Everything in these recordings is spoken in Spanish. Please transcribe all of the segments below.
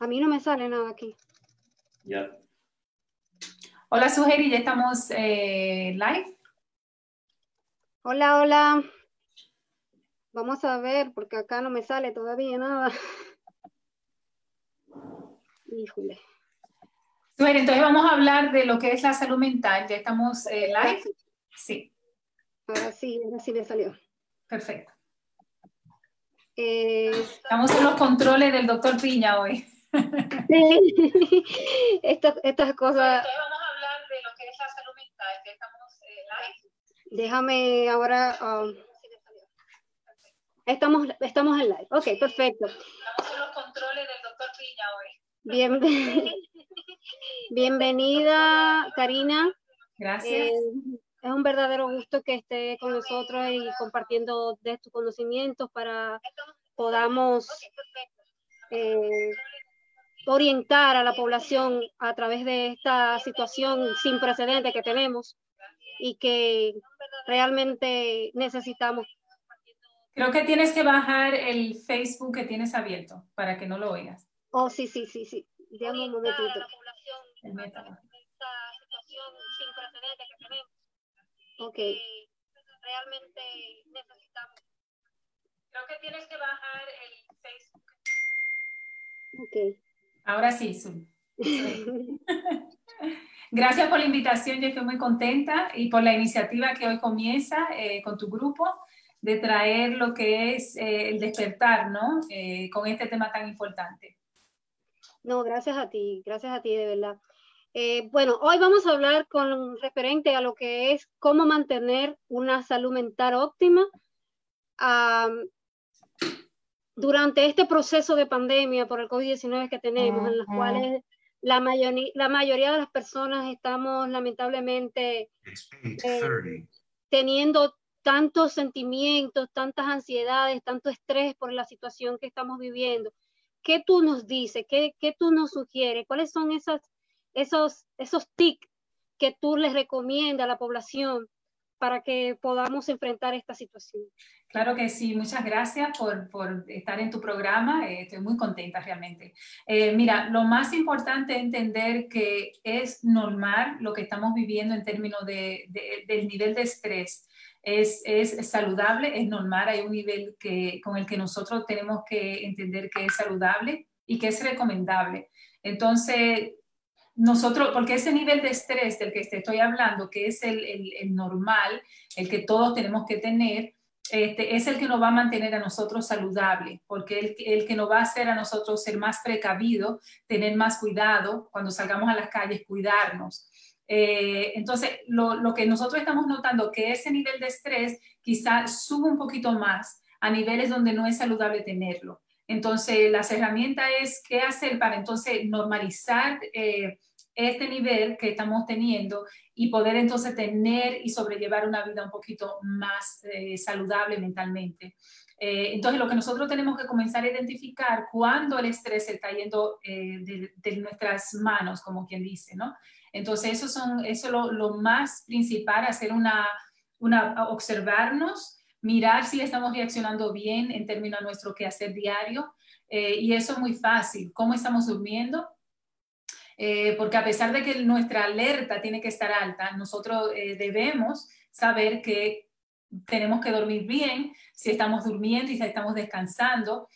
A mí no me sale nada aquí. Ya. Hola, Sugeri, ya estamos eh, live. Hola, hola. Vamos a ver, porque acá no me sale todavía nada. Híjole. Sugeri, entonces vamos a hablar de lo que es la salud mental. Ya estamos eh, live. Sí. Ahora sí, ahora sí me salió. Perfecto. Eh, Estamos en los controles del doctor Piña hoy. Sí. estas, estas cosas. Entonces vamos a hablar de lo que es la salud mental. Ya estamos eh, live. Déjame ahora. um, estamos, estamos en live. Ok, perfecto. Estamos en los controles del doctor Piña hoy. Bien, bienvenida, Karina. Gracias. Eh, es un verdadero gusto que esté con nosotros y compartiendo de tus conocimientos para podamos eh, orientar a la población a través de esta situación sin precedentes que tenemos y que realmente necesitamos. Creo que tienes que bajar el Facebook que tienes abierto para que no lo oigas. Oh, sí, sí, sí, sí. Déjame un momentito. El. Ok. Realmente necesitamos. Creo que tienes que bajar el Facebook. Ok. Ahora sí, Zul. Gracias por la invitación, yo estoy muy contenta y por la iniciativa que hoy comienza eh, con tu grupo de traer lo que es eh, el despertar, ¿no? Eh, con este tema tan importante. No, gracias a ti, gracias a ti, de verdad. Bueno, hoy vamos a hablar con referente a lo que es cómo mantener una salud mental óptima durante este proceso de pandemia por el COVID-19 que tenemos, en los Ujú. cuales la, mayoni- la mayoría de las personas estamos lamentablemente Eh, 8:30. teniendo tantos sentimientos, tantas ansiedades, tanto estrés por la situación que estamos viviendo. ¿Qué tú nos dices? ¿Qué, qué tú nos sugieres? ¿Cuáles son esas, esos, esos tics que tú les recomiendas a la población para que podamos enfrentar esta situación? Claro que sí, muchas gracias por, por estar en tu programa, eh, estoy muy contenta realmente. Eh, mira, lo más importante es entender que es normal lo que estamos viviendo en términos de, de- del nivel de estrés. Es, es saludable, es normal, hay un nivel que, con el que nosotros tenemos que entender que es saludable y que es recomendable. Entonces, nosotros, porque ese nivel de estrés del que te estoy hablando, que es el, normal, el que todos tenemos que tener, este, es el que nos va a mantener a nosotros saludables, porque el, el que nos va a hacer a nosotros ser más precavidos, tener más cuidado cuando salgamos a las calles, cuidarnos. Eh, entonces, lo, lo que nosotros estamos notando que ese nivel de estrés quizá sube un poquito más a niveles donde no es saludable tenerlo. Entonces, las herramientas es qué hacer para entonces normalizar eh, este nivel que estamos teniendo y poder entonces tener y sobrellevar una vida un poquito más eh, saludable mentalmente. Eh, entonces, lo que nosotros tenemos que comenzar a identificar cuando el estrés se está yendo eh, de, nuestras manos, como quien dice, ¿no? Entonces, eso, es lo, lo más principal, hacer una, observarnos, mirar si estamos reaccionando bien en términos a nuestro quehacer diario. Eh, y eso es muy fácil. ¿Cómo estamos durmiendo? Eh, porque a pesar de que nuestra alerta tiene que estar alta, nosotros eh, debemos saber que tenemos que dormir bien, si estamos durmiendo y si estamos descansando.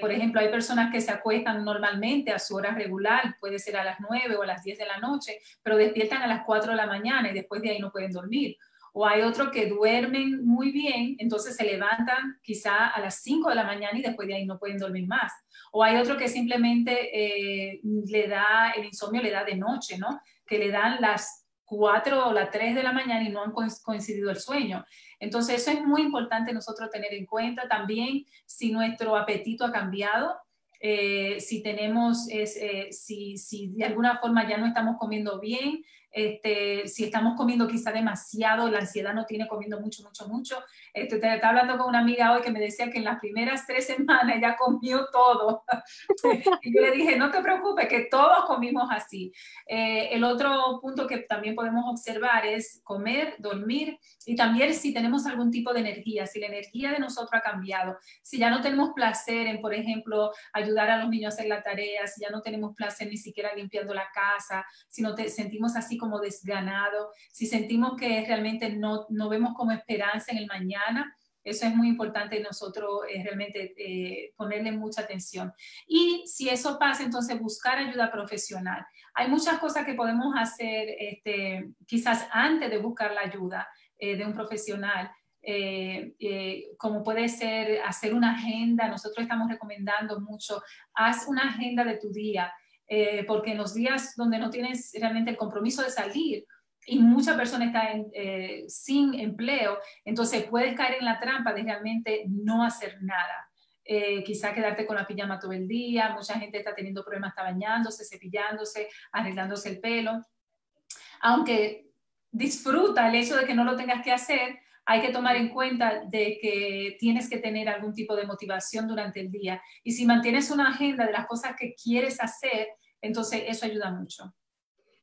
Por ejemplo, hay personas que se acuestan normalmente a su hora regular, puede ser a las 9 o a las 10 de la noche, pero despiertan a las 4 de la mañana y después de ahí no pueden dormir. O hay otros que duermen muy bien, entonces se levantan quizá a las 5 de la mañana y después de ahí no pueden dormir más. O hay otro que simplemente eh, le da, el insomnio le da de noche, ¿no? Que le dan las 4 o las 3 de la mañana y no han coincidido el sueño. Entonces eso es muy importante nosotros tener en cuenta también si nuestro apetito ha cambiado, eh, si tenemos, es, eh, si, si, de alguna forma ya no estamos comiendo bien, este, si estamos comiendo quizá demasiado, la ansiedad no tiene comiendo mucho, mucho, mucho. Este, te, estaba hablando con una amiga hoy que me decía que en las primeras tres semanas ella comió todo. y yo le dije, no te preocupes, que todos comimos así. Eh, el otro punto que también podemos observar es comer, dormir y también si tenemos algún tipo de energía, si la energía de nosotros ha cambiado, si ya no tenemos placer en, por ejemplo, ayudar a los niños a hacer la tarea, si ya no tenemos placer ni siquiera limpiando la casa, si no te sentimos así como desganado, si sentimos que realmente no, no vemos como esperanza en el mañana, eso es muy importante nosotros eh, realmente eh, ponerle mucha atención. Y si eso pasa, entonces buscar ayuda profesional. Hay muchas cosas que podemos hacer este, quizás antes de buscar la ayuda eh, de un profesional. como puede ser hacer una agenda, nosotros estamos recomendando mucho, haz una agenda de tu día, porque en los días donde no tienes realmente el compromiso de salir y muchas personas están eh, sin empleo, entonces puedes caer en la trampa de realmente no hacer nada. Eh, quizá quedarte con la pijama todo el día, mucha gente está teniendo problemas, está bañándose, cepillándose, arreglándose el pelo. Aunque disfruta el hecho de que no lo tengas que hacer, hay que tomar en cuenta de que tienes que tener algún tipo de motivación durante el día. Y si mantienes una agenda de las cosas que quieres hacer, entonces eso ayuda mucho.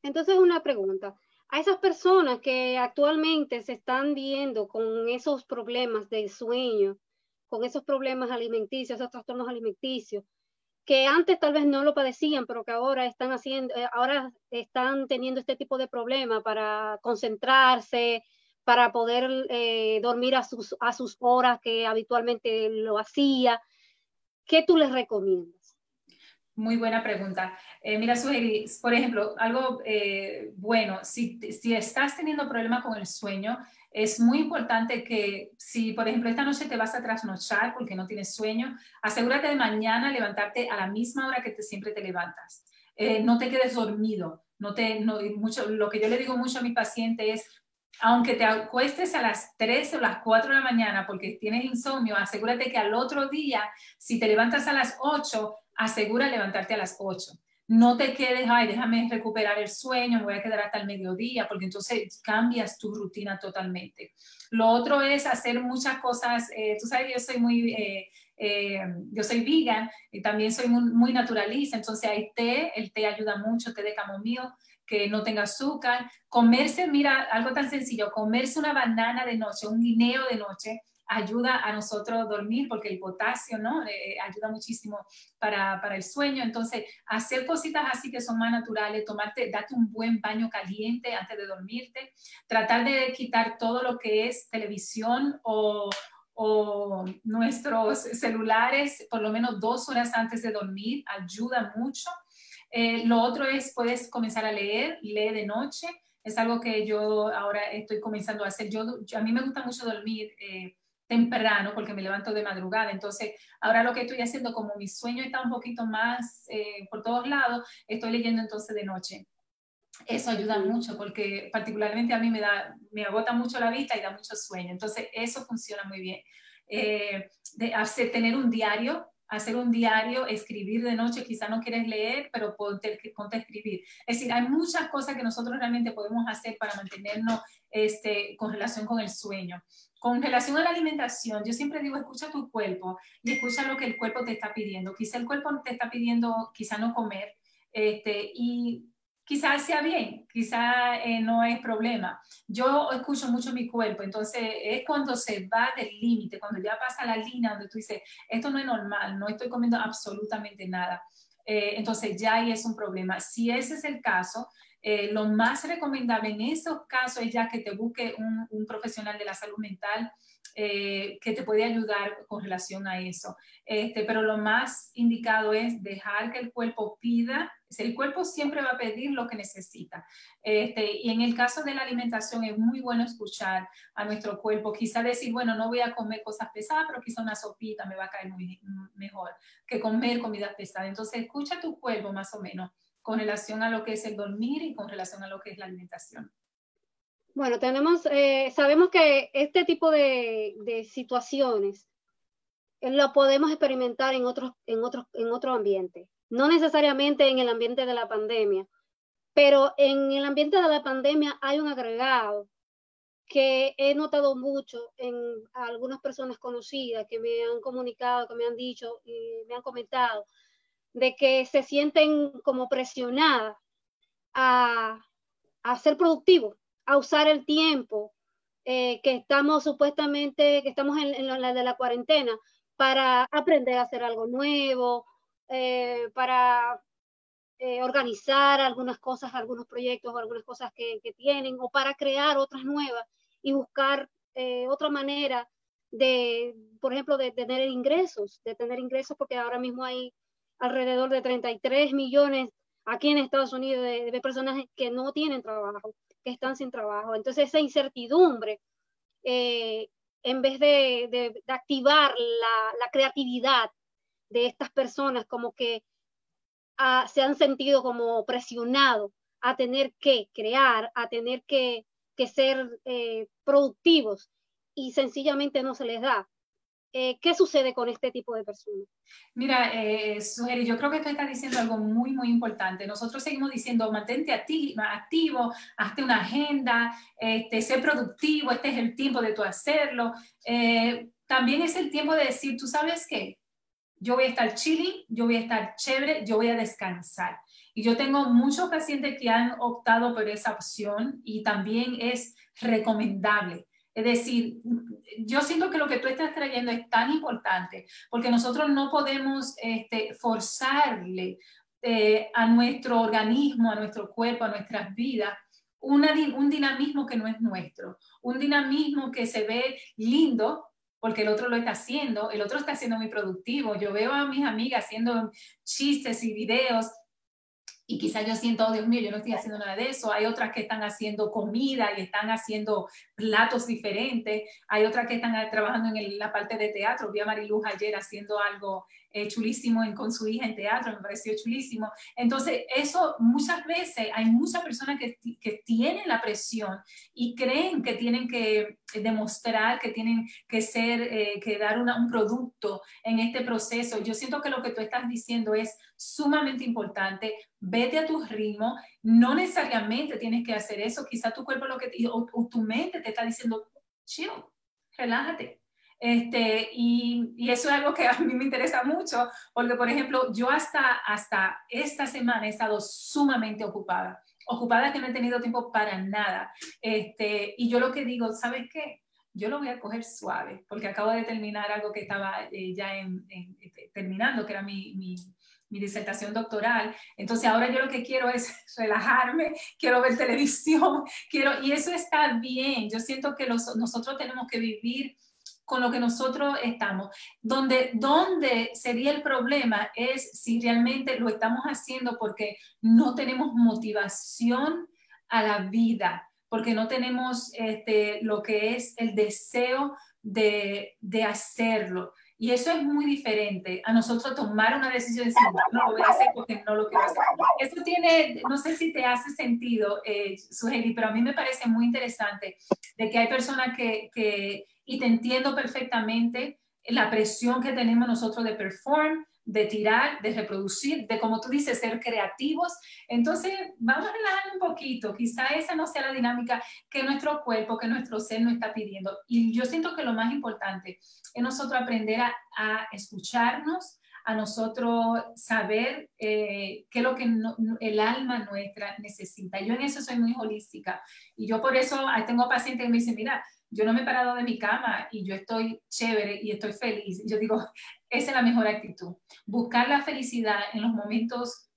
Entonces, una pregunta a esas personas que actualmente se están viendo con esos problemas de sueño, con esos problemas alimenticios, esos trastornos alimenticios, que antes tal vez no lo padecían, pero que ahora están haciendo, eh, ahora están teniendo este tipo de problemas para concentrarse, para poder eh, dormir a sus, a sus horas que habitualmente lo hacía. ¿Qué tú les recomiendas? Muy buena pregunta. Eh, mira, Suheri, por ejemplo, algo eh, bueno, si, si estás teniendo problemas con el sueño, es muy importante que si, por ejemplo, esta noche te vas a trasnochar porque no tienes sueño, asegúrate de mañana levantarte a la misma hora que te, siempre te levantas. No te quedes dormido. No te, no, mucho, lo que yo le digo mucho a mi paciente es, aunque te acuestes a las 3 o las 4 de la mañana porque tienes insomnio, asegúrate que al otro día, si te levantas a las 8, asegura levantarte a las 8. No te quedes, ay, déjame recuperar el sueño, me voy a quedar hasta el mediodía, porque entonces cambias tu rutina totalmente. Lo otro es hacer muchas cosas, eh, tú sabes yo soy muy, eh, eh, yo soy vegan y también soy muy, muy, naturalista, entonces hay té, el té ayuda mucho, té de camomilo, que no tenga azúcar. Comerse, mira, algo tan sencillo, comerse una banana de noche, un guineo de noche, ayuda a nosotros dormir porque el potasio, ¿no? Eh, ayuda muchísimo para, para, el sueño. Entonces, hacer cositas así que son más naturales, tomarte, date un buen baño caliente antes de dormirte, tratar de quitar todo lo que es televisión o, o nuestros celulares por lo menos dos horas antes de dormir, ayuda mucho. Eh, lo otro es, puedes comenzar a leer, lee de noche. Es algo que yo ahora estoy comenzando a hacer. Yo, a mí me gusta mucho dormir eh, temprano porque me levanto de madrugada. Entonces, ahora lo que estoy haciendo, como mi sueño está un poquito más eh, por todos lados, estoy leyendo entonces de noche. Eso ayuda mucho porque particularmente a mí me, da, me agota mucho la vista y da mucho sueño. Entonces, eso funciona muy bien. Eh, de hacer, tener un diario hacer un diario, escribir de noche, quizá no quieres leer, pero ponte, ponte, a escribir. Es decir, hay muchas cosas que nosotros realmente podemos hacer para mantenernos este, con relación con el sueño. Con relación a la alimentación, yo siempre digo, escucha tu cuerpo y escucha lo que el cuerpo te está pidiendo. Quizá el cuerpo te está pidiendo, quizá no comer, este, y quizás sea bien, quizá eh, no es problema. Yo escucho mucho mi cuerpo, entonces es cuando se va del límite, cuando ya pasa la línea donde tú dices, esto no es normal, no estoy comiendo absolutamente nada. Eh, entonces ya ahí es un problema. Si ese es el caso, eh, lo más recomendable en esos casos es ya que te busque un, un profesional de la salud mental eh, que te puede ayudar con relación a eso. Este, pero lo más indicado es dejar que el cuerpo pida, el cuerpo siempre va a pedir lo que necesita. Este, y en el caso de la alimentación es muy bueno escuchar a nuestro cuerpo, quizá decir, bueno, no voy a comer cosas pesadas, pero quizá una sopita me va a caer muy, mejor que comer comida pesada. Entonces, escucha tu cuerpo más o menos con relación a lo que es el dormir y con relación a lo que es la alimentación. Bueno, tenemos, eh, sabemos que este tipo de, situaciones eh, lo podemos experimentar en otros, en otros, en otro ambiente, no necesariamente en el ambiente de la pandemia, Pero en el ambiente de la pandemia hay un agregado que he notado mucho en algunas personas conocidas que me han comunicado, que me han dicho y me han comentado, de que se sienten como presionadas a, ser productivos, a usar el tiempo eh, que estamos supuestamente, que estamos en, la de la cuarentena, para aprender a hacer algo nuevo, eh, para eh, organizar algunas cosas, algunos proyectos o algunas cosas que, tienen, o para crear otras nuevas y buscar otra manera de, por ejemplo, de tener ingresos, de tener ingresos, porque ahora mismo hay alrededor de 33 millones aquí en Estados Unidos de, personas que no tienen trabajo, están sin trabajo. Entonces esa incertidumbre, eh, en vez de, activar la, creatividad de estas personas, como que ah, se han sentido como presionados a tener que crear, a tener que, ser eh, productivos y sencillamente no se les da. Eh, ¿qué sucede con este tipo de personas? Mira, eh, yo creo que tú estás diciendo algo muy, muy importante. Nosotros seguimos diciendo, mantente activo, hazte una agenda, este, sé productivo, este es el tiempo de tu hacerlo. Eh, también es el tiempo de decir, tú sabes qué, yo voy a estar chilling, yo voy a estar chévere, yo voy a descansar. Y yo tengo muchos pacientes que han optado por esa opción y también es recomendable. Es decir, yo siento que lo que tú estás trayendo es tan importante porque nosotros no podemos este, forzarle eh, a nuestro organismo, a nuestro cuerpo, a nuestras vidas un dinamismo que no es nuestro, un dinamismo que se ve lindo porque el otro lo está haciendo, el otro está siendo muy productivo. Yo veo a mis amigas haciendo chistes y videos y quizás yo siento, oh Dios mío, yo no estoy haciendo nada de eso. Hay otras que están haciendo comida y están haciendo platos diferentes. Hay otras que están trabajando en la parte de teatro. Vi a Mariluz ayer haciendo algo eh, chulísimo en, con su hija en teatro, me pareció chulísimo. Entonces, eso muchas veces hay muchas personas que, que tienen la presión y creen que tienen que demostrar, que tienen que ser, eh, que dar un producto en este proceso. Yo siento que lo que tú estás diciendo es sumamente importante. Vete a tu ritmo, no necesariamente tienes que hacer eso. Quizá tu cuerpo lo que, o, o tu mente te está diciendo, chill, relájate este, y, eso es algo que a mí me interesa mucho, porque, por ejemplo, yo hasta, hasta esta semana he estado sumamente ocupada, ocupada que no he tenido tiempo para nada. Este, y yo lo que digo, ¿sabes qué? Yo lo voy a coger suave, porque acabo de terminar algo que estaba eh, ya este, terminando, que era mi, mi, mi disertación doctoral. Entonces ahora yo lo que quiero es relajarme, quiero ver televisión, quiero, y eso está bien. Yo siento que los, nosotros tenemos que vivir con lo que nosotros estamos. Donde, donde sería el problema es si realmente lo estamos haciendo porque no tenemos motivación a la vida, porque no tenemos este, lo que es el deseo de, de hacerlo. Y eso es muy diferente a nosotros tomar una decisión de decir, no lo voy a hacer porque no lo quiero hacer. Eso tiene, no sé si te hace sentido, eh, Sugeri, pero a mí me parece muy interesante de que hay personas que, que y te entiendo perfectamente la presión que tenemos nosotros de perform, de tirar, de reproducir, de como tú dices, ser creativos. Entonces, vamos a relajar un poquito. Quizá esa no sea la dinámica que nuestro cuerpo, que nuestro ser nos está pidiendo. Y yo siento que lo más importante es nosotros aprender a, escucharnos, a nosotros saber eh, qué es lo que el alma nuestra necesita. Yo en eso soy muy holística y yo por eso tengo pacientes que me dicen, mira, yo no me he parado de mi cama y yo estoy chévere y estoy feliz. Yo digo, esa es la mejor actitud. Buscar la felicidad en los momentos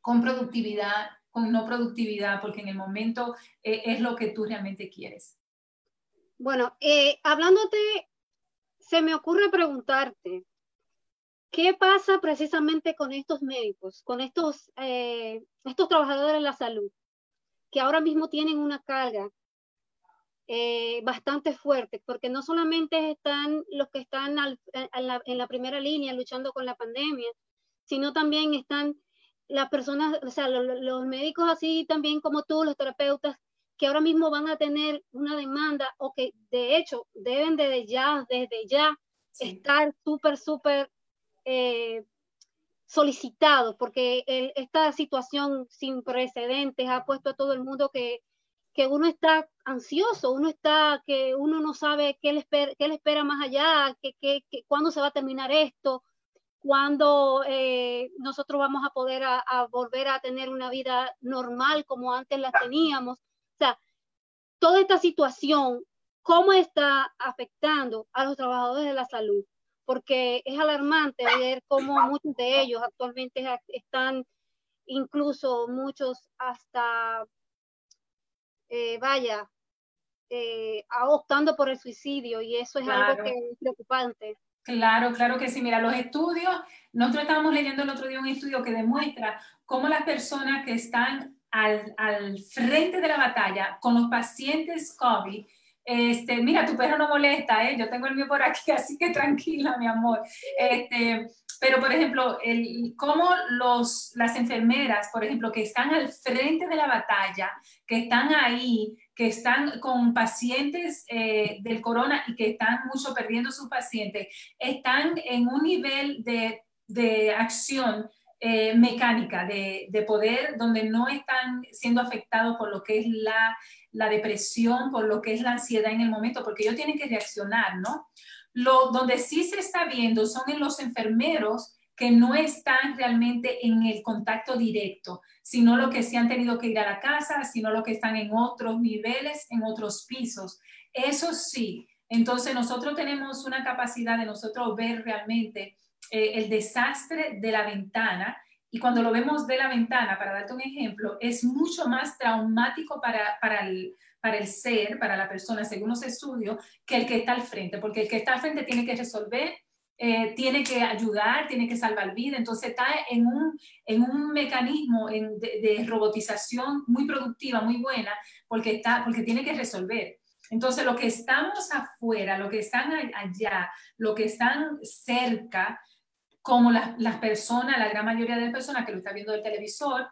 con productividad, con no productividad, porque en el momento eh, es lo que tú realmente quieres. Bueno, eh, hablándote, se me ocurre preguntarte, ¿qué pasa precisamente con estos médicos, con estos, eh, estos trabajadores de la salud, que ahora mismo tienen una carga eh, bastante fuerte, porque no solamente están los que están en, la, primera línea luchando con la pandemia, sino también están las personas, o sea, los, médicos así también como tú, los terapeutas, que ahora mismo van a tener una demanda o que de hecho deben desde ya, desde ya, estar súper, súper, eh, solicitados, porque esta situación sin precedentes ha puesto a todo el mundo que, que uno está ansioso, uno está, que uno no sabe qué le espera, qué le espera más allá, que, que, cuándo se va a terminar esto, cuándo eh, nosotros vamos a poder a, volver a tener una vida normal como antes la teníamos. O sea, toda esta situación, ¿cómo está afectando a los trabajadores de la salud? porque es alarmante ver cómo muchos de ellos actualmente están, incluso muchos hasta, eh, vaya, eh, optando por el suicidio y eso es algo que es preocupante. Claro, claro que sí. Mira, los estudios, nosotros estábamos leyendo el otro día un estudio que demuestra cómo las personas que están al, al frente de la batalla con los pacientes COVID este, mira, tu perro no molesta, ¿eh? yo tengo el mío por aquí, así que tranquila, mi amor. Este, pero, por ejemplo, el, cómo los, las enfermeras, por ejemplo, que están al frente de la batalla, que están ahí, que están con pacientes eh, del corona y que están mucho perdiendo sus pacientes, están en un nivel de, de acción eh, mecánica, de, de, poder, donde no están siendo afectados por lo que es la, la, depresión, por lo que es la ansiedad en el momento, porque ellos tienen que reaccionar, ¿no? Lo, donde sí se está viendo son en los enfermeros que no están realmente en el contacto directo, sino lo que sí han tenido que ir a la casa, sino lo que están en otros niveles, en otros pisos. Eso sí, entonces nosotros tenemos una capacidad de nosotros ver realmente eh, el desastre de la ventana. Y cuando lo vemos de la ventana, para darte un ejemplo, es mucho más traumático para, para, el, para el ser, para la persona, según los estudios, que el que está al frente, porque el que está al frente tiene que resolver, eh, tiene que ayudar, tiene que salvar vida, entonces está en un, en un mecanismo de, robotización muy productiva, muy buena, porque, está, porque tiene que resolver. Entonces, lo que estamos afuera, lo que están allá, lo que están cerca, como las, personas, la gran mayoría de las personas que lo están viendo del televisor,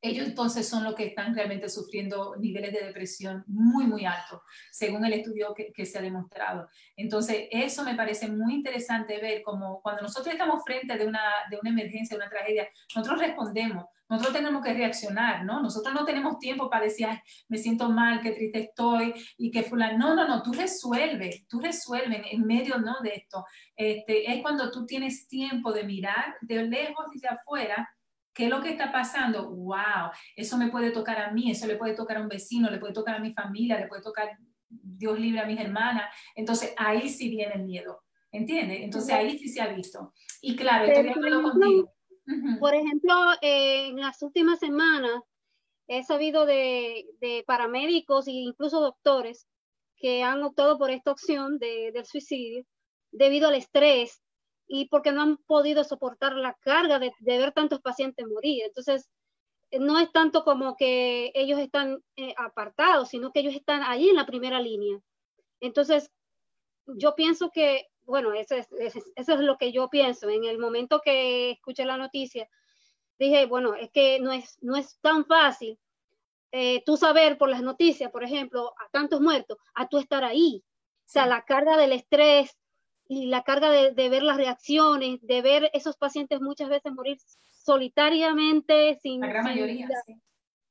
ellos entonces son los que están realmente sufriendo niveles de depresión muy, muy altos, según el estudio que, se ha demostrado. Entonces, eso me parece muy interesante ver como cuando nosotros estamos frente de una, de una emergencia, de una tragedia, nosotros respondemos, nosotros tenemos que reaccionar, ¿no? Nosotros no tenemos tiempo para decir, me siento mal, qué triste estoy y que fulano. No, no, no, tú resuelves, tú resuelves en medio, ¿no? De esto. Este, es cuando tú tienes tiempo de mirar de lejos de afuera ¿Qué es lo que está pasando? ¡Wow! Eso me puede tocar a mí, eso le puede tocar a un vecino, le puede tocar a mi familia, le puede tocar, Dios libre, a mis hermanas. Entonces ahí sí viene el miedo, ¿entiendes? Entonces ahí sí se ha visto. Y claro, estoy de acuerdo contigo. Por ejemplo, en las últimas semanas he sabido de, paramédicos e incluso doctores que han optado por esta opción del suicidio debido al estrés y porque no han podido soportar la carga de, ver tantos pacientes morir. Entonces, no es tanto como que ellos están eh, apartados, sino que ellos están allí en la primera línea. Entonces, yo pienso que bueno, eso es, eso es lo que yo pienso. En el momento que escuché la noticia, dije, bueno, es que no es, no es tan fácil eh, tú saber por las noticias, por ejemplo, a tantos muertos, a tú estar ahí. O sea, la carga del estrés y la carga de, de, ver las reacciones, de ver esos pacientes muchas veces morir solitariamente, sin... La gran mayoría.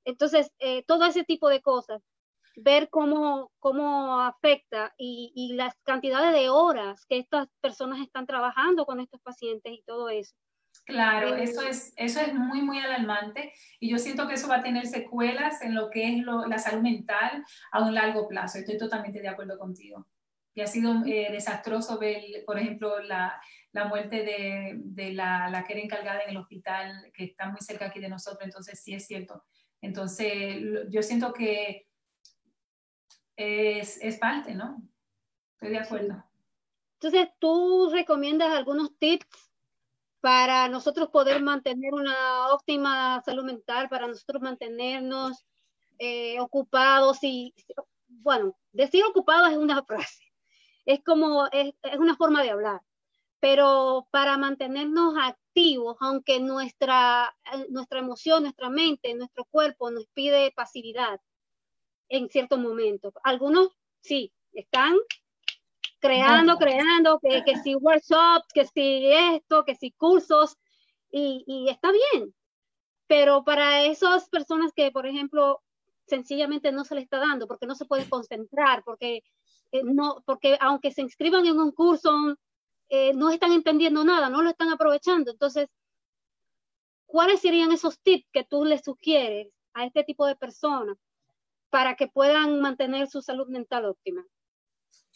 Entonces, eh, todo ese tipo de cosas ver cómo, cómo afecta y, y, las cantidades de horas que estas personas están trabajando con estos pacientes y todo eso. Claro, eh, eso, es, eso es muy, muy alarmante y yo siento que eso va a tener secuelas en lo que es la salud mental a un largo plazo. Estoy totalmente de acuerdo contigo. Y ha sido eh, desastroso ver, por ejemplo, la, la muerte de, de, la, la que era encargada en el hospital, que está muy cerca aquí de nosotros, entonces sí es cierto. Entonces, yo siento que es, es parte, ¿no? Estoy de acuerdo. Entonces, ¿tú recomiendas algunos tips para nosotros poder mantener una óptima salud mental, para nosotros mantenernos eh, ocupados y, bueno, decir ocupados es una frase, es como, es, es, una forma de hablar, pero para mantenernos activos, aunque nuestra, nuestra emoción, nuestra mente, nuestro cuerpo nos pide pasividad, en ciertos momentos. Algunos sí, están creando, creando, que, que si workshops, que si esto, que si cursos, y, y está bien. Pero para esas personas que, por ejemplo, sencillamente no se le está dando, porque no se pueden concentrar, porque, eh, no, porque aunque se inscriban en un curso, eh, no están entendiendo nada, no lo están aprovechando. Entonces, ¿cuáles serían esos tips que tú le sugieres a este tipo de personas para que puedan mantener su salud mental óptima?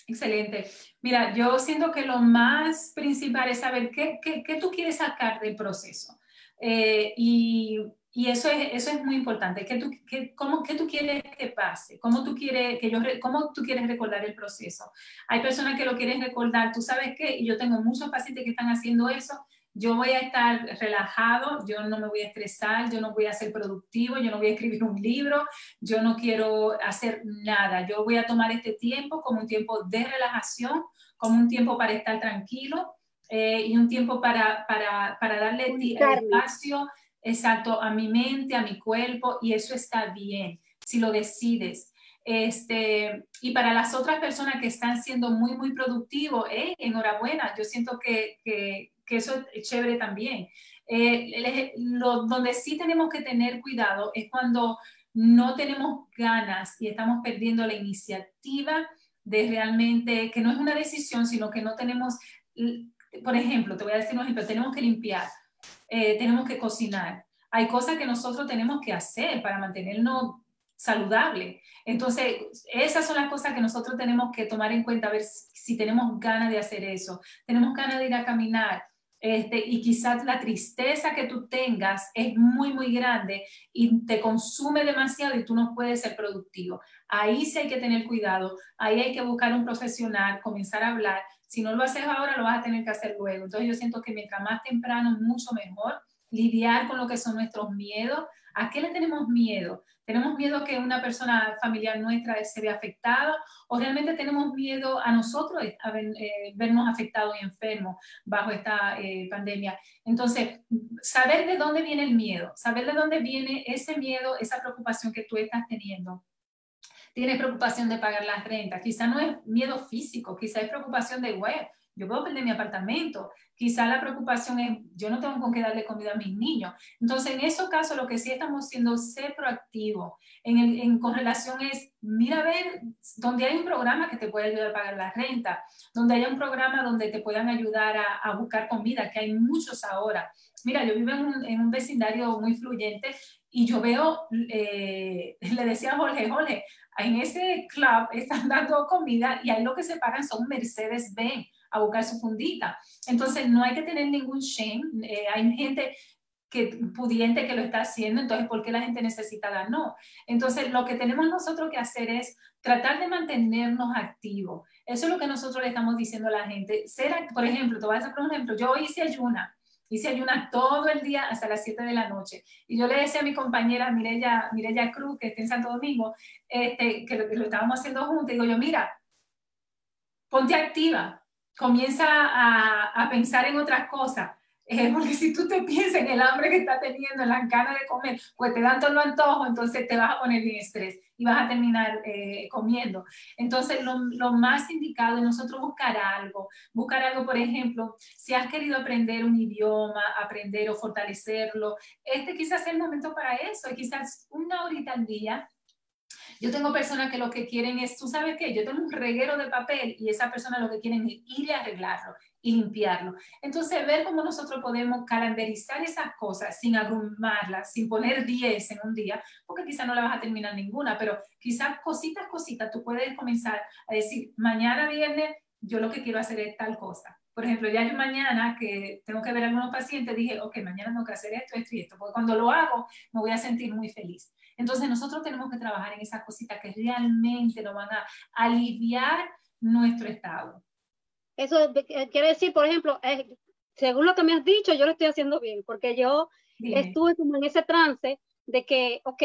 Excelente. Mira, yo siento que lo más principal es saber qué, qué, qué tú quieres sacar del proceso. Eh, y, y, eso, es, eso es muy importante. ¿Qué tú, qué, cómo, ¿Qué tú quieres que pase? ¿Cómo tú, quieres, que yo, ¿Cómo tú quieres recordar el proceso? Hay personas que lo quieren recordar, ¿tú sabes qué? Y yo tengo muchos pacientes que están haciendo eso yo voy a estar relajado, yo no me voy a estresar, yo no voy a ser productivo, yo no voy a escribir un libro, yo no quiero hacer nada. Yo voy a tomar este tiempo como un tiempo de relajación, como un tiempo para estar tranquilo eh, y un tiempo para, para, para darle espacio exacto a mi mente, a mi cuerpo y eso está bien si lo decides. Este, y para las otras personas que están siendo muy, muy productivos, eh, enhorabuena, yo siento que, que, que eso es chévere también. Eh, lo, donde sí tenemos que tener cuidado es cuando no tenemos ganas y estamos perdiendo la iniciativa de realmente, que no es una decisión, sino que no tenemos, por ejemplo, te voy a decir un ejemplo, tenemos que limpiar, eh, tenemos que cocinar. Hay cosas que nosotros tenemos que hacer para mantenernos saludable. Entonces, esas son las cosas que nosotros tenemos que tomar en cuenta, a ver si tenemos ganas de hacer eso. Tenemos ganas de ir a caminar, este, y quizás la tristeza que tú tengas es muy, muy grande y te consume demasiado y tú no puedes ser productivo. Ahí sí hay que tener cuidado, ahí hay que buscar un profesional, comenzar a hablar. Si no lo haces ahora, lo vas a tener que hacer luego. Entonces yo siento que mientras más temprano, mucho mejor lidiar con lo que son nuestros miedos. ¿A qué le tenemos miedo? ¿Tenemos miedo que una persona familiar nuestra se vea afectada o realmente tenemos miedo a nosotros a eh, vernos afectados y enfermos bajo esta eh, pandemia? Entonces, saber de dónde viene el miedo, saber de dónde viene ese miedo, esa preocupación que tú estás teniendo. Tienes preocupación de pagar las rentas, quizá no es miedo físico, quizá es preocupación de web, yo puedo perder mi apartamento. Quizá la preocupación es, yo no tengo con qué darle comida a mis niños. Entonces, en esos casos, lo que sí estamos haciendo es ser proactivo. En, el, en correlación es, mira a ver, donde hay un programa que te puede ayudar a pagar la renta, donde haya un programa donde te puedan ayudar a, a buscar comida, que hay muchos ahora. Mira, yo vivo en un, en un vecindario muy fluyente y yo veo, eh, le decía a Jorge, Jorge, en ese club están dando comida y ahí lo que se pagan son Mercedes-Benz a buscar su fundita. Entonces, no hay que tener ningún shame. Eh, hay gente que, pudiente que lo está haciendo, entonces, ¿por qué la gente necesita dar? No. Entonces, lo que tenemos nosotros que hacer es tratar de mantenernos activos. Eso es lo que nosotros le estamos diciendo a la gente. Ser, por ejemplo, te voy a hacer un ejemplo. Yo hice ayuna hice ayuna todo el día hasta las 7 de la noche. Y yo le decía a mi compañera Mirella, Mirella Cruz, que está en Santo Domingo, este, que, lo, que lo estábamos haciendo juntos, digo yo, mira, ponte activa, comienza a, a pensar en otras cosas. Eh, porque si tú te piensas en el hambre que está teniendo, en las ganas de comer, pues te dan todo lo antojo, entonces te vas a poner bien estrés y vas a terminar eh, comiendo. Entonces, lo, lo, más indicado es nosotros buscar algo, buscar algo, por ejemplo, si has querido aprender un idioma, aprender o fortalecerlo, este quizás es el momento para eso, quizás una horita al día yo tengo personas que lo que quieren es, tú sabes qué, yo tengo un reguero de papel y esa persona lo que quieren es ir y arreglarlo y limpiarlo. Entonces, ver cómo nosotros podemos calendarizar esas cosas sin abrumarlas, sin poner 10 en un día, porque quizás no la vas a terminar ninguna, pero quizás cositas, cositas, tú puedes comenzar a decir, mañana viernes, yo lo que quiero hacer es tal cosa. Por ejemplo, ya yo mañana que tengo que ver a algunos pacientes, dije, ok, mañana tengo que hacer esto, esto y esto, porque cuando lo hago me voy a sentir muy feliz. Entonces nosotros tenemos que trabajar en esas cositas que realmente nos van a aliviar nuestro estado. Eso quiere decir, por ejemplo, según lo que me has dicho, yo lo estoy haciendo bien, porque yo estuve como en ese trance de que, ok,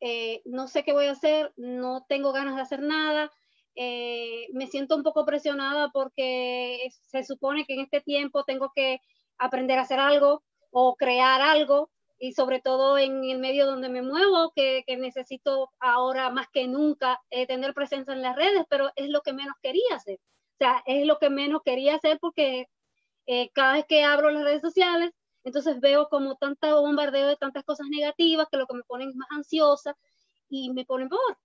eh, no sé qué voy a hacer, no tengo ganas de hacer nada, eh, me siento un poco presionada porque se supone que en este tiempo tengo que aprender a hacer algo o crear algo y sobre todo en el medio donde me muevo, que, necesito ahora más que nunca eh, tener presencia en las redes, pero es lo que menos quería hacer. O sea, es lo que menos quería hacer porque eh, cada vez que abro las redes sociales, Entonces veo como tanto bombardeo de tantas cosas negativas que lo que me ponen más ansiosa y me ponen peor.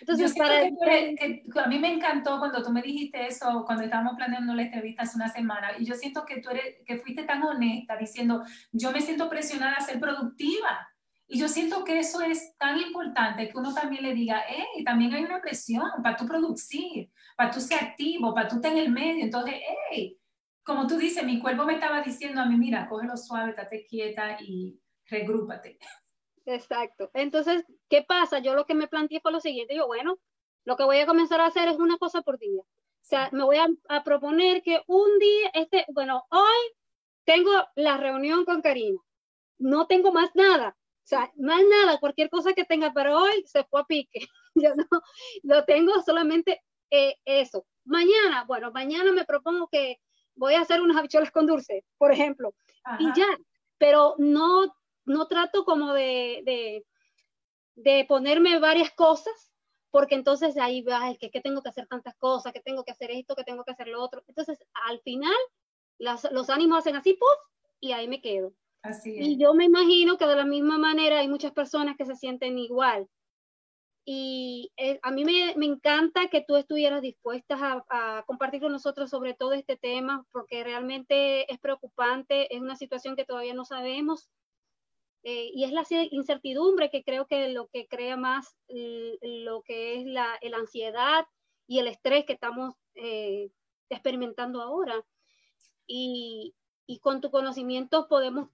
Entonces, para que a mí me encantó cuando tú me dijiste eso, cuando estábamos planeando la entrevista hace una semana, y yo siento que tú eres, que fuiste tan honesta diciendo, yo me siento presionada a ser productiva. Y yo siento que eso es tan importante que uno también le diga, hey, también hay una presión para tú producir, para tú ser activo, para tú estar en el medio. Entonces, hey, como tú dices, mi cuerpo me estaba diciendo a mí, mira, cógelo suave, estate quieta y regrúpate. Exacto. Entonces, ¿qué pasa? Yo lo que me planteé fue lo siguiente, yo, bueno, lo que voy a comenzar a hacer es una cosa por día. O sea, me voy a, a proponer que un día, este, bueno, hoy tengo la reunión con Karina. No tengo más nada. O sea, más nada, cualquier cosa que tenga para hoy se fue a pique. Yo no, lo tengo solamente eh, eso. Mañana, bueno, mañana me propongo que voy a hacer unas habichuelas con dulce, por ejemplo, y ya, pero no no trato como de, de, ponerme varias cosas, porque entonces ahí va, es que, que, tengo que hacer tantas cosas, que tengo que hacer esto, que tengo que hacer lo otro. Entonces, al final, los ánimos hacen así, ¡puf! y ahí me quedo. Así Y yo me imagino que de la misma manera hay muchas personas que se sienten igual. Y eh, a mí me, me, encanta que tú estuvieras dispuesta a, a, compartir con nosotros sobre todo este tema, porque realmente es preocupante, es una situación que todavía no sabemos eh, y es la incertidumbre que creo que lo que crea más lo que es la, ansiedad y el estrés que estamos eh, experimentando ahora. Y, y, con tu conocimiento podemos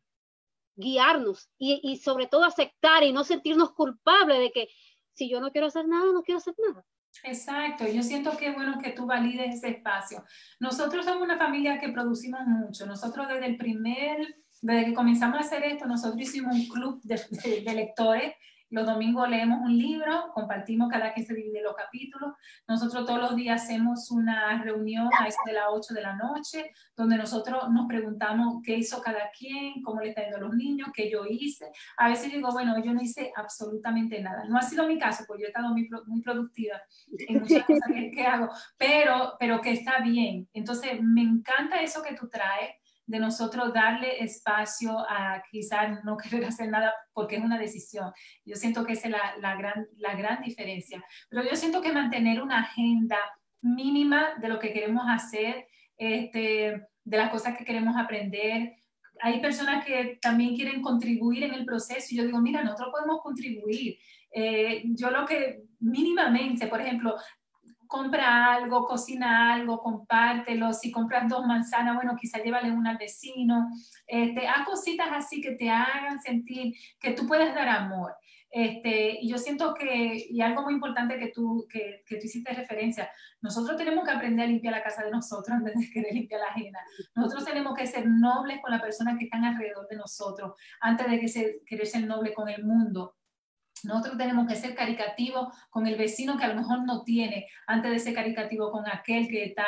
guiarnos y, y, sobre todo aceptar y no sentirnos culpables de que si yo no quiero hacer nada, no quiero hacer nada. Exacto, yo siento que bueno que tú valides ese espacio. Nosotros somos una familia que producimos mucho. Nosotros desde el primer desde que comenzamos a hacer esto, nosotros hicimos un club de, lectores. Los domingos leemos un libro, compartimos cada quien se divide los capítulos. Nosotros todos los días hacemos una reunión a eso de las 8 de la noche, donde nosotros nos preguntamos qué hizo cada quien, cómo le está yendo a los niños, qué yo hice. A veces digo, bueno, yo no hice absolutamente nada. No ha sido mi caso, porque yo he estado muy, muy productiva en muchas cosas que, que hago, pero, pero que está bien. Entonces, me encanta eso que tú traes de nosotros darle espacio a quizás no querer hacer nada porque es una decisión. Yo siento que es la, gran, la gran diferencia. Pero yo siento que mantener una agenda mínima de lo que queremos hacer, este, de las cosas que queremos aprender. Hay personas que también quieren contribuir en el proceso y yo digo, mira, nosotros podemos contribuir. Eh, yo lo que mínimamente, por ejemplo, compra algo, cocina algo, compártelo. Si compras dos manzanas, bueno, quizá llévale una al vecino. Este, haz cositas así que te hagan sentir que tú puedes dar amor. Este, y yo siento que, y algo muy importante que tú, que, que, tú hiciste referencia, nosotros tenemos que aprender a limpiar la casa de nosotros antes de querer limpiar la ajena. Nosotros tenemos que ser nobles con las personas que están alrededor de nosotros antes de que se, querer ser noble con el mundo. Nosotros tenemos que ser caricativos con el vecino que a lo mejor no tiene, antes de ser caricativo con aquel que está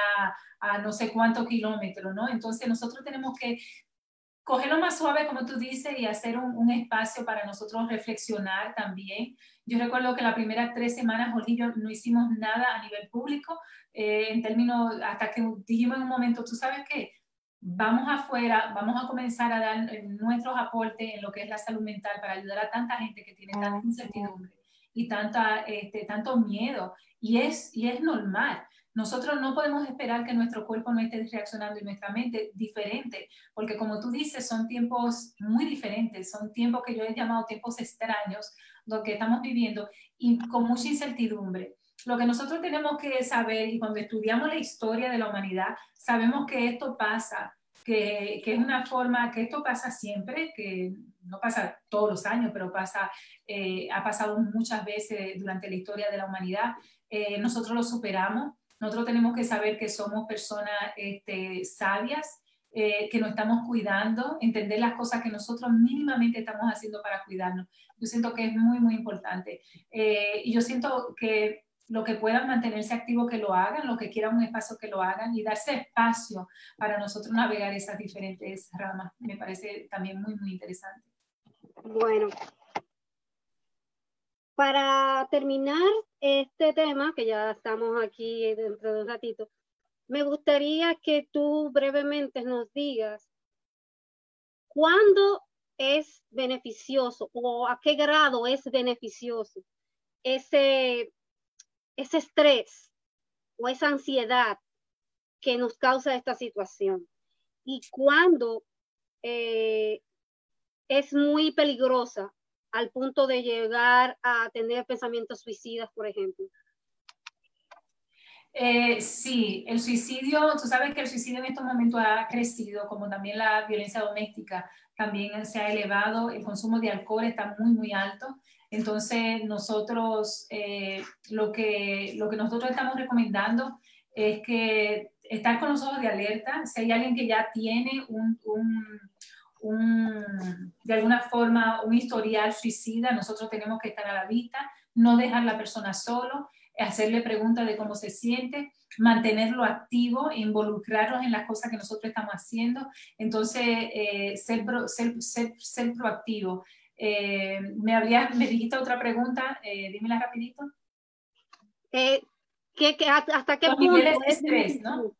a no sé cuántos kilómetros, ¿no? Entonces nosotros tenemos que cogerlo más suave, como tú dices, y hacer un, espacio para nosotros reflexionar también. Yo recuerdo que las primeras tres semanas, Jorge yo no hicimos nada a nivel público, eh, en términos, hasta que dijimos en un momento, tú sabes qué, vamos afuera, vamos a comenzar a dar nuestros aportes en lo que es la salud mental para ayudar a tanta gente que tiene tanta incertidumbre y tanta, este, tanto miedo. Y es, y es normal. Nosotros no podemos esperar que nuestro cuerpo no esté reaccionando y nuestra mente diferente, porque como tú dices, son tiempos muy diferentes, son tiempos que yo he llamado tiempos extraños, lo que estamos viviendo y con mucha incertidumbre. Lo que nosotros tenemos que saber, y cuando estudiamos la historia de la humanidad, sabemos que esto pasa, que, que es una forma, que esto pasa siempre, que no pasa todos los años, pero pasa, eh, ha pasado muchas veces durante la historia de la humanidad. Eh, nosotros lo superamos, nosotros tenemos que saber que somos personas este, sabias, eh, que nos estamos cuidando, entender las cosas que nosotros mínimamente estamos haciendo para cuidarnos. Yo siento que es muy, muy importante. y yo siento que lo que puedan mantenerse activos que lo hagan, lo que quieran un espacio que lo hagan y darse espacio para nosotros navegar esas diferentes ramas. Me parece también muy, muy interesante. Bueno, para terminar este tema, que ya estamos aquí dentro de un ratito, me gustaría que tú brevemente nos digas ¿cuándo es beneficioso o a qué grado es beneficioso ese, ese estrés o esa ansiedad que nos causa esta situación? Y cuándo eh, es muy peligrosa al punto de llegar a tener pensamientos suicidas, por ejemplo. Eh, sí, el suicidio, tú sabes que el suicidio en estos momentos ha crecido, como también la violencia doméstica también se ha elevado, el consumo de alcohol está muy, muy alto. Entonces, nosotros, eh, lo, que, lo que nosotros estamos recomendando es que estar con los ojos de alerta, si hay alguien que ya tiene un, un, de alguna forma un historial suicida, nosotros tenemos que estar a la vista, no dejar la persona solo, hacerle preguntas de cómo se siente, mantenerlo activo, involucrarlos en las cosas que nosotros estamos haciendo. Entonces, eh, ser, ser, ser, proactivo. Eh, me, habría, me dijiste otra pregunta, eh, dímela rapidito. Eh, ¿qué, hasta qué punto? Niveles de estrés, ¿no?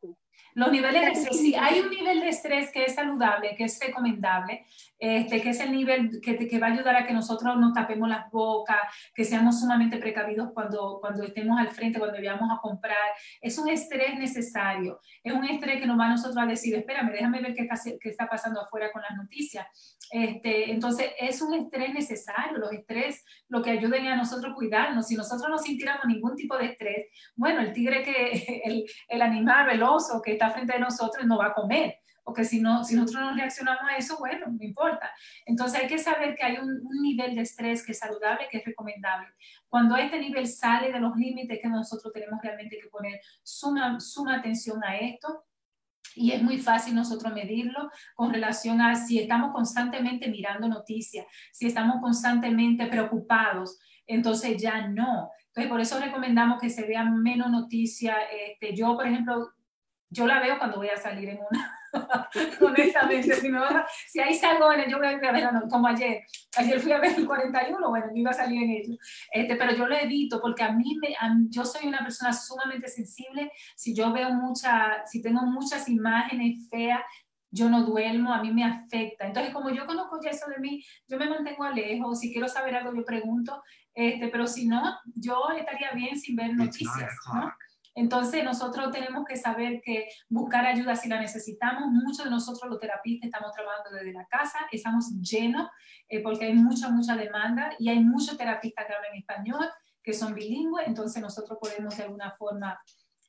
Los niveles de estrés, si hay un nivel de estrés que es saludable, que es recomendable, este, que es el nivel que, que, va a ayudar a que nosotros nos tapemos las bocas, que seamos sumamente precavidos cuando, cuando estemos al frente, cuando vayamos a comprar. Es un estrés necesario, es un estrés que nos va a nosotros a decir, espérame, déjame ver qué está, qué está pasando afuera con las noticias. Este, entonces, es un estrés necesario, los estrés lo que ayuden a nosotros cuidarnos. Si nosotros no sintiéramos ningún tipo de estrés, bueno, el tigre que, el, el animal, el oso que está frente a nosotros no va a comer porque si, no, si nosotros no reaccionamos a eso, bueno, no importa. Entonces hay que saber que hay un, nivel de estrés que es saludable, que es recomendable. Cuando este nivel sale de los límites que nosotros tenemos realmente que poner suma, suma atención a esto, y es muy fácil nosotros medirlo con relación a si estamos constantemente mirando noticias, si estamos constantemente preocupados, entonces ya no. Entonces, por eso recomendamos que se vean menos noticias. Este, yo, por ejemplo, yo la veo cuando voy a salir en una, honestamente, si, me si ahí salgo, bueno, yo voy a ver, como ayer, ayer fui a ver el 41, bueno, me iba a salir en ello, este, pero yo lo evito porque a mí, me, yo soy una persona sumamente sensible, si yo veo mucha, si tengo muchas imágenes feas, yo no duermo, a mí me afecta. Entonces, como yo conozco ya eso de mí, yo me mantengo lejos, si quiero saber algo yo pregunto, este, pero si no, yo estaría bien sin ver noticias, ¿no? Entonces, nosotros tenemos que saber que buscar ayuda si la necesitamos. Muchos de nosotros los terapistas estamos trabajando desde la casa, estamos llenos eh, porque hay mucha, mucha demanda y hay muchos terapistas que hablan español, que son bilingües, entonces nosotros podemos de alguna forma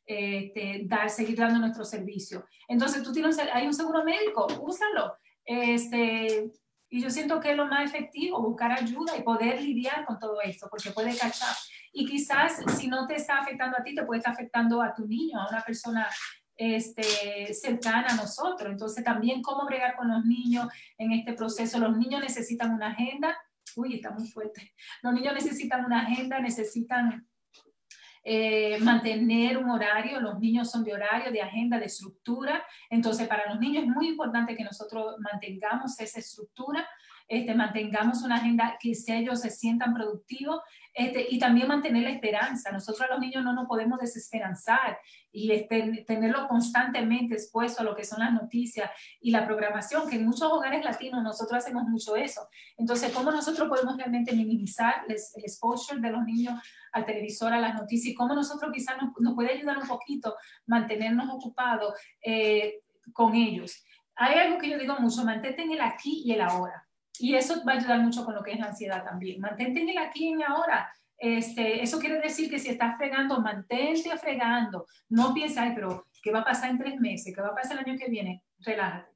este, dar, seguir dando nuestro servicio. Entonces, tú tienes, hay un seguro médico, úsalo. Este, y yo siento que es lo más efectivo, buscar ayuda y poder lidiar con todo esto, porque puede cachar. Y quizás si no te está afectando a ti, te puede estar afectando a tu niño, a una persona este, cercana a nosotros. Entonces también cómo bregar con los niños en este proceso. Los niños necesitan una agenda. Uy, está muy fuerte. Los niños necesitan una agenda, necesitan eh, mantener un horario, los niños son de horario, de agenda, de estructura, entonces para los niños es muy importante que nosotros mantengamos esa estructura, este, mantengamos una agenda que ellos se sientan productivos este, y también mantener la esperanza. Nosotros a los niños no nos podemos desesperanzar y este, tenerlo constantemente expuesto a lo que son las noticias y la programación, que en muchos hogares latinos nosotros hacemos mucho eso. Entonces, ¿cómo nosotros podemos realmente minimizar el, exposure de los niños al televisor, a las noticias y cómo nosotros quizás nos, puede ayudar un poquito mantenernos ocupados eh, con ellos? Hay algo que yo digo mucho, mantente en el aquí y el ahora. Y eso va a ayudar mucho con lo que es la ansiedad también. Mantente en el aquí y en ahora. Este, eso quiere decir que si estás fregando, mantente fregando. No pienses, ay, pero ¿qué va a pasar en tres meses? ¿Qué va a pasar el año que viene? Relájate.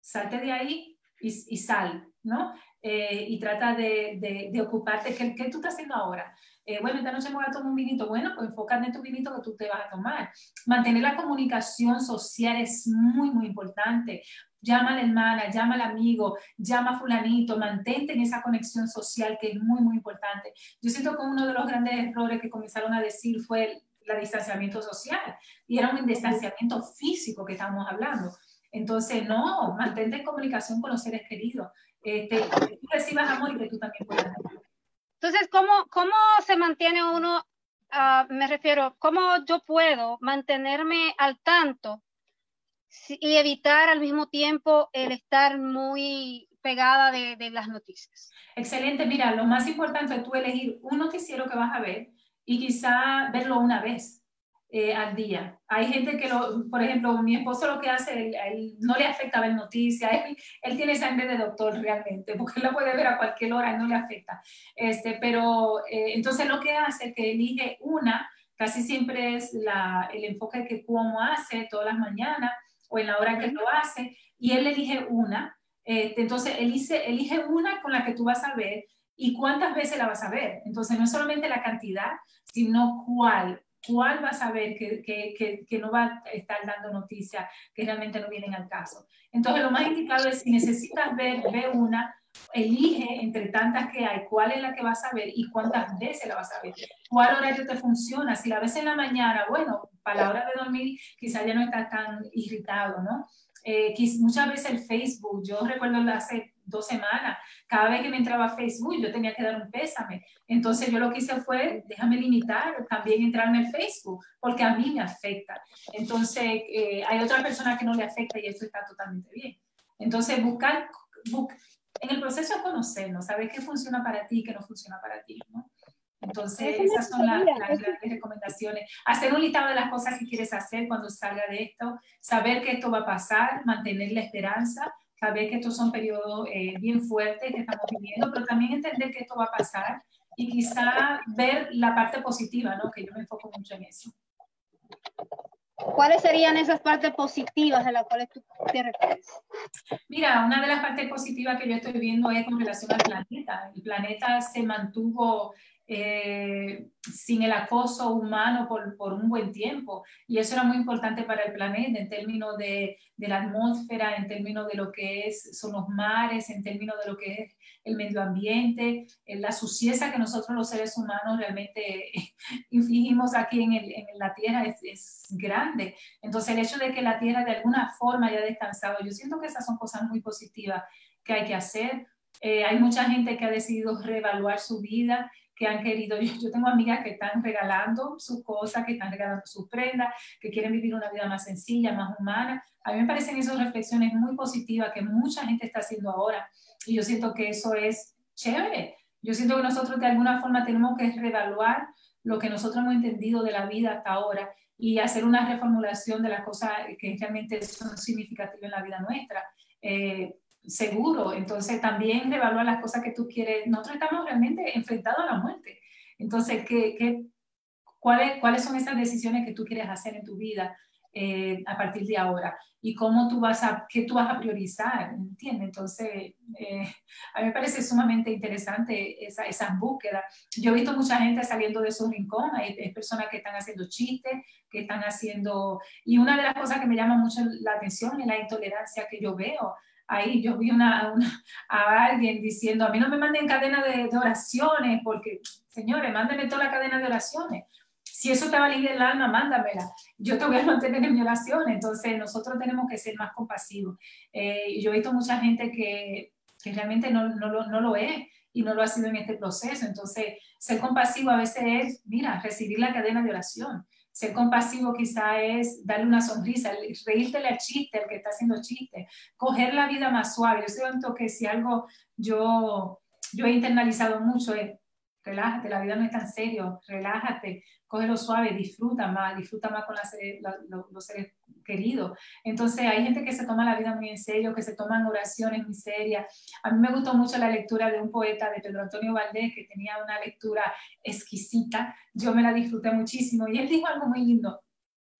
Salte de ahí y, y sal, ¿no? Eh, y trata de, de, de ocuparte. ¿Qué, ¿Qué, tú estás haciendo ahora? Eh, bueno, esta noche me voy a tomar un vinito. Bueno, pues enfócate en tu vinito que tú te vas a tomar. Mantener la comunicación social es muy, muy importante llama a la hermana, llama al amigo, llama a fulanito, mantente en esa conexión social que es muy, muy importante. Yo siento que uno de los grandes errores que comenzaron a decir fue el, distanciamiento social y era un distanciamiento físico que estamos hablando. Entonces, no, mantente en comunicación con los seres queridos. Este, que tú recibas amor y que tú también puedas Entonces, ¿cómo, cómo se mantiene uno, uh, me refiero, cómo yo puedo mantenerme al tanto y evitar al mismo tiempo el estar muy despegada de, de, las noticias. Excelente, mira, lo más importante es tú elegir un noticiero que vas a ver y quizá verlo una vez eh, al día. Hay gente que, lo, por ejemplo, mi esposo lo que hace, él, no le afecta ver noticias, él, él, tiene sangre de doctor realmente, porque él lo puede ver a cualquier hora y no le afecta. Este, pero eh, entonces lo que hace es que elige una, casi siempre es la, el enfoque que como hace todas las mañanas o en la hora que lo hace, y él elige una. Este, entonces, elige, elige una con la que tú vas a ver y cuántas veces la vas a ver. Entonces, no es solamente la cantidad, sino cuál cuál va a saber que, que, que, no va a estar dando noticias que realmente no vienen al caso. Entonces, lo más indicado es si necesitas ver, ve una, elige entre tantas que hay, cuál es la que vas a ver y cuántas veces la vas a ver. ¿Cuál horario te funciona? Si la ves en la mañana, bueno, para la hora de dormir quizás ya no estás tan irritado, ¿no? Eh, muchas veces el Facebook, yo recuerdo hace dos semanas, cada vez que me entraba a Facebook yo tenía que dar un pésame. Entonces yo lo que hice fue, déjame limitar también entrarme en Facebook, porque a mí me afecta. Entonces eh, hay otra persona que no le afecta y esto está totalmente bien. Entonces buscar, en el proceso de conocernos, saber qué funciona para ti y qué no funciona para ti, ¿no? Entonces, esas son las, las, grandes recomendaciones. Hacer un listado de las cosas que quieres hacer cuando salga de esto, saber que esto va a pasar, mantener la esperanza, saber que estos son periodos eh, bien fuertes que estamos viviendo, pero también entender que esto va a pasar y quizá ver la parte positiva, ¿no? Que yo me enfoco mucho en eso. ¿Cuáles serían esas partes positivas a las cuales tú te refieres? Mira, una de las partes positivas que yo estoy viendo es con relación al planeta. El planeta se mantuvo eh, sin el acoso humano por, por, un buen tiempo. Y eso era muy importante para el planeta en términos de, de, la atmósfera, en términos de lo que es, son los mares, en términos de lo que es el medio ambiente, la suciedad que nosotros los seres humanos realmente infligimos aquí en, el, en la Tierra es, es, grande. Entonces el hecho de que la Tierra de alguna forma haya descansado, yo siento que esas son cosas muy positivas que hay que hacer. Eh, hay mucha gente que ha decidido reevaluar su vida que han querido, yo, tengo amigas que están regalando sus cosas, que están regalando sus prendas, que quieren vivir una vida más sencilla, más humana. A mí me parecen esas reflexiones muy positivas que mucha gente está haciendo ahora y yo siento que eso es chévere. Yo siento que nosotros de alguna forma tenemos que reevaluar lo que nosotros hemos entendido de la vida hasta ahora y hacer una reformulación de las cosas que realmente son significativas en la vida nuestra. Eh, seguro. Entonces también evalúa las cosas que tú quieres. Nosotros estamos realmente enfrentados a la muerte. Entonces, ¿qué, qué, cuáles, ¿cuáles son esas decisiones que tú quieres hacer en tu vida eh, a partir de ahora? Y cómo tú vas a, qué tú vas a priorizar, ¿entiendes? Entonces, eh, a mí me parece sumamente interesante esa, esas búsquedas. Yo he visto mucha gente saliendo de su rincón, hay, hay personas que están haciendo chistes, que están haciendo... Y una de las cosas que me llama mucho la atención es la intolerancia que yo veo ahí yo vi una, a alguien diciendo, a mí no me manden cadena de, oraciones, porque, señores, mándenme toda la cadena de oraciones. Si eso te va a aliviar el alma, mándamela. Yo te voy a mantener en mi oración. Entonces, nosotros tenemos que ser más compasivos. Eh, yo he visto mucha gente que, que realmente no, no, lo, no lo es y no lo ha sido en este proceso. Entonces, ser compasivo a veces es, mira, recibir la cadena de oración. Ser compasivo quizá es darle una sonrisa, reírte al chiste, el que está haciendo chiste, coger la vida más suave. Yo siento que si algo yo, yo he internalizado mucho es relájate, la vida no es tan serio, relájate, cógelo suave, disfruta más, disfruta más con los seres queridos. Entonces hay gente que se toma la vida muy en serio, que se toman oraciones muy serias. A mí me gustó mucho la lectura de un poeta, de Pedro Antonio Valdés, que tenía una lectura exquisita, yo me la disfruté muchísimo y él dijo algo muy lindo.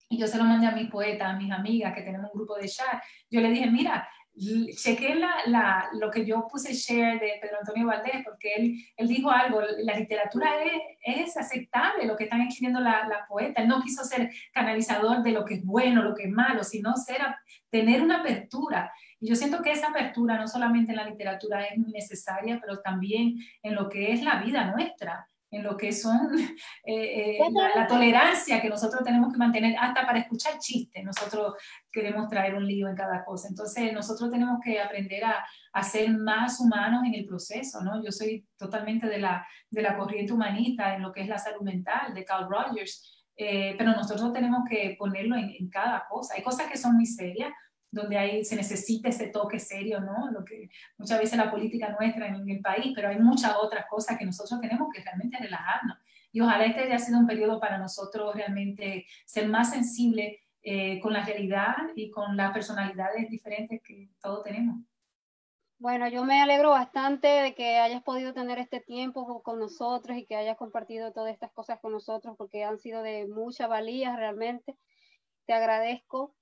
Y yo se lo mandé a mi poeta, a mis amigas que tenemos un grupo de chat. Yo le dije, mira, chequé la, la, lo que yo puse share de Pedro Antonio Valdés, porque él, él dijo algo, la literatura es, es aceptable, lo que están escribiendo la, la, poeta. Él no quiso ser canalizador de lo que es bueno, lo que es malo, sino ser, tener una apertura. Y yo siento que esa apertura, no solamente en la literatura, es necesaria, pero también en lo que es la vida nuestra en lo que son eh, eh, la, tolerancia que nosotros tenemos que mantener hasta para escuchar chistes. Nosotros queremos traer un lío en cada cosa. Entonces, nosotros tenemos que aprender a, a, ser más humanos en el proceso, ¿no? Yo soy totalmente de la, de la corriente humanista en lo que es la salud mental, de Carl Rogers, eh, pero nosotros tenemos que ponerlo en, en, cada cosa. Hay cosas que son muy serias, donde hay, se necesita ese toque serio, ¿no? Lo que muchas veces la política nuestra en el país, pero hay muchas otras cosas que nosotros tenemos que realmente relajarnos. Y ojalá este haya sido un periodo para nosotros realmente ser más sensibles eh, con la realidad y con las personalidades diferentes que todos tenemos. Bueno, yo me alegro bastante de que hayas podido tener este tiempo con nosotros y que hayas compartido todas estas cosas con nosotros porque han sido de mucha valía realmente. Te agradezco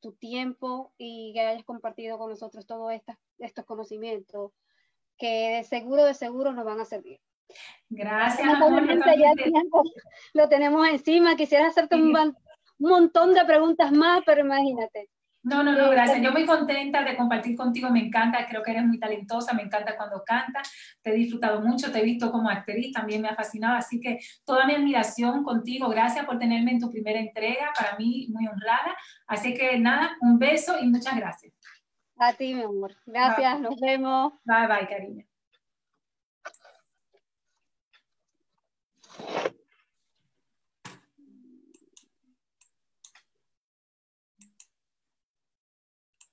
tu tiempo y que hayas compartido con nosotros todos estos conocimientos que de seguro, de seguro nos van a servir. Gracias. lo tenemos encima. Quisiera hacerte un, un montón de preguntas más, pero imagínate. No, no, no, gracias. Yo muy contenta de compartir contigo, me encanta, creo que eres muy talentosa, me encanta cuando cantas, te he disfrutado mucho, te he visto como actriz, también me ha fascinado, así que toda mi admiración contigo, gracias por tenerme en tu primera entrega, para mí muy honrada, así que nada, un beso y muchas gracias. A ti, mi amor. Gracias, nos vemos. Bye, bye, cariño.